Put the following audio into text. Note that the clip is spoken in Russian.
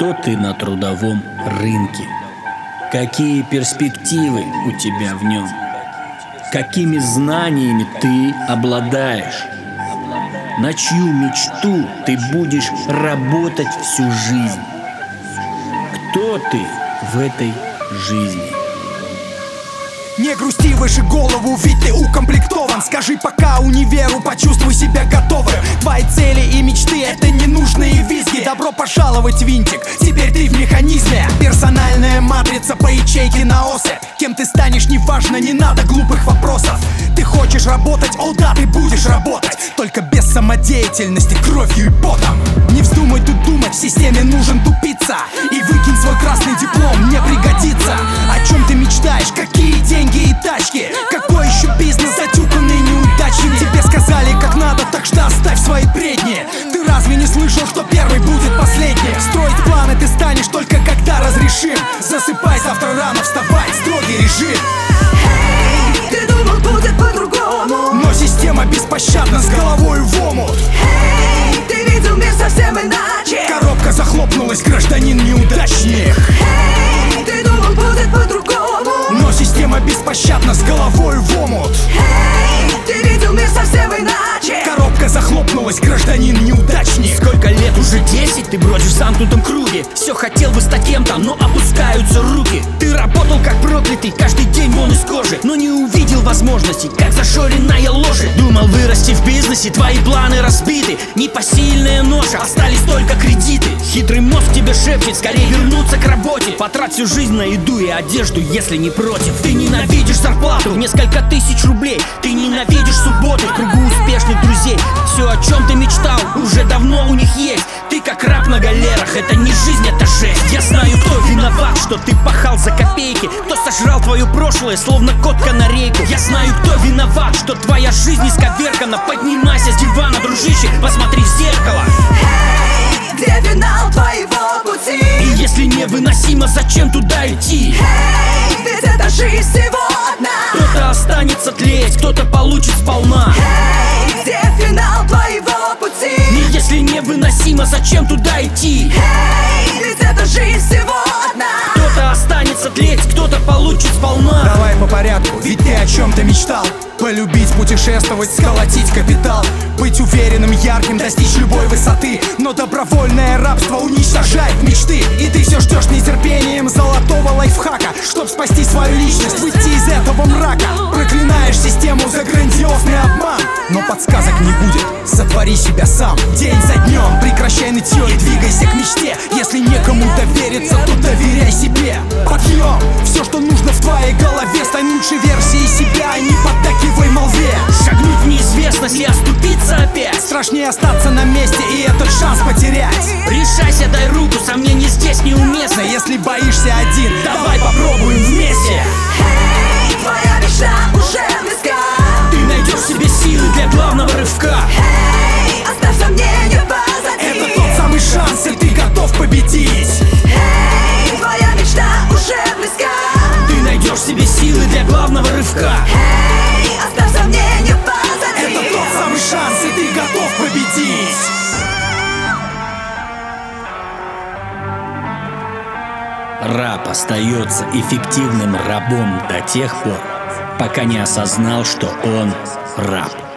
Кто ты на трудовом рынке? Какие перспективы у тебя в нем? Какими знаниями ты обладаешь? На чью мечту ты будешь работать всю жизнь? Кто ты в этой жизни? Не грусти выше голову, ведь ты укомплектован Скажи пока универу, почувствуй себя готовым Добро пожаловать, винтик, теперь ты в механизме. Персональная матрица по ячейке на осе. Кем ты станешь, неважно, не надо глупых вопросов. Ты хочешь работать, о да, ты будешь работать. Только без самодеятельности, кровью и потом. Не вздумай тут думать, в системе нужен тупица. И выкинь свой красный диплом, не пригодится. О чем ты мечтаешь, какие деньги и тачки? Какой еще бизнес затюканный неудачник? Тебе сказали как надо, так что оставь свои бредни. Ты разве не слышал, что беспощадна с головой в омут. Эй, ты видел мир совсем иначе. Коробка захлопнулась, гражданин неудачник. Эй, ты думал будет по-другому. Но система беспощадна с головой в омут. Эй, ты видел мир совсем иначе. Коробка захлопнулась, гражданин неудачник. Сколько лет? Уже 10? Ты бродишь в замкнутом круге. Все хотел бы стать кем-то, но опускаются руки. Ты работал как проклятый, каждый вон из кожи Но не увидел возможностей, как зашоренная лошадь Думал вырасти в бизнесе, твои планы разбиты. Непосильная ноша, остались только кредиты. Хитрый мозг тебе шепчет, скорее вернуться к работе. Потрать всю жизнь на еду и одежду, если не против. Ты ненавидишь зарплату несколько тысяч рублей. Ты ненавидишь субботы в кругу успешных друзей. Все, о чем ты мечтал, уже давно у них есть. Ты как раб на галерах, это не жизнь, это жесть. Я виноват, что ты пахал за копейки Кто сожрал твое прошлое, словно кот канарейку Я знаю, кто виноват, что твоя жизнь исковеркана Поднимайся с дивана, дружище, посмотри в зеркало Эй, где финал твоего пути? И если невыносимо, зачем туда идти? Эй, ведь эта жизнь всего одна Кто-то останется тлеть, кто-то получит сполна Эй, где финал твоего пути? И если невыносимо, зачем туда идти? Эй, ведь эта жизнь всего тлеть, кто-то получит сполна Давай по порядку, ведь ты о чем-то мечтал. Полюбить, путешествовать, сколотить капитал. Быть уверенным, ярким, достичь любой высоты. Но добровольное рабство уничтожает мечты. И ты все ждешь нетерпением золотого лайфхака Чтоб спасти свою личность, выйти из этого мрака. Проклинаешь систему за грандиозный обман. Но подсказок не будет, сотвори себя сам. День за днем, прекращай нытье и двигайся к мечте Страшнее остаться на месте и Раб остается эффективным рабом до тех пор, пока не осознал, что он раб.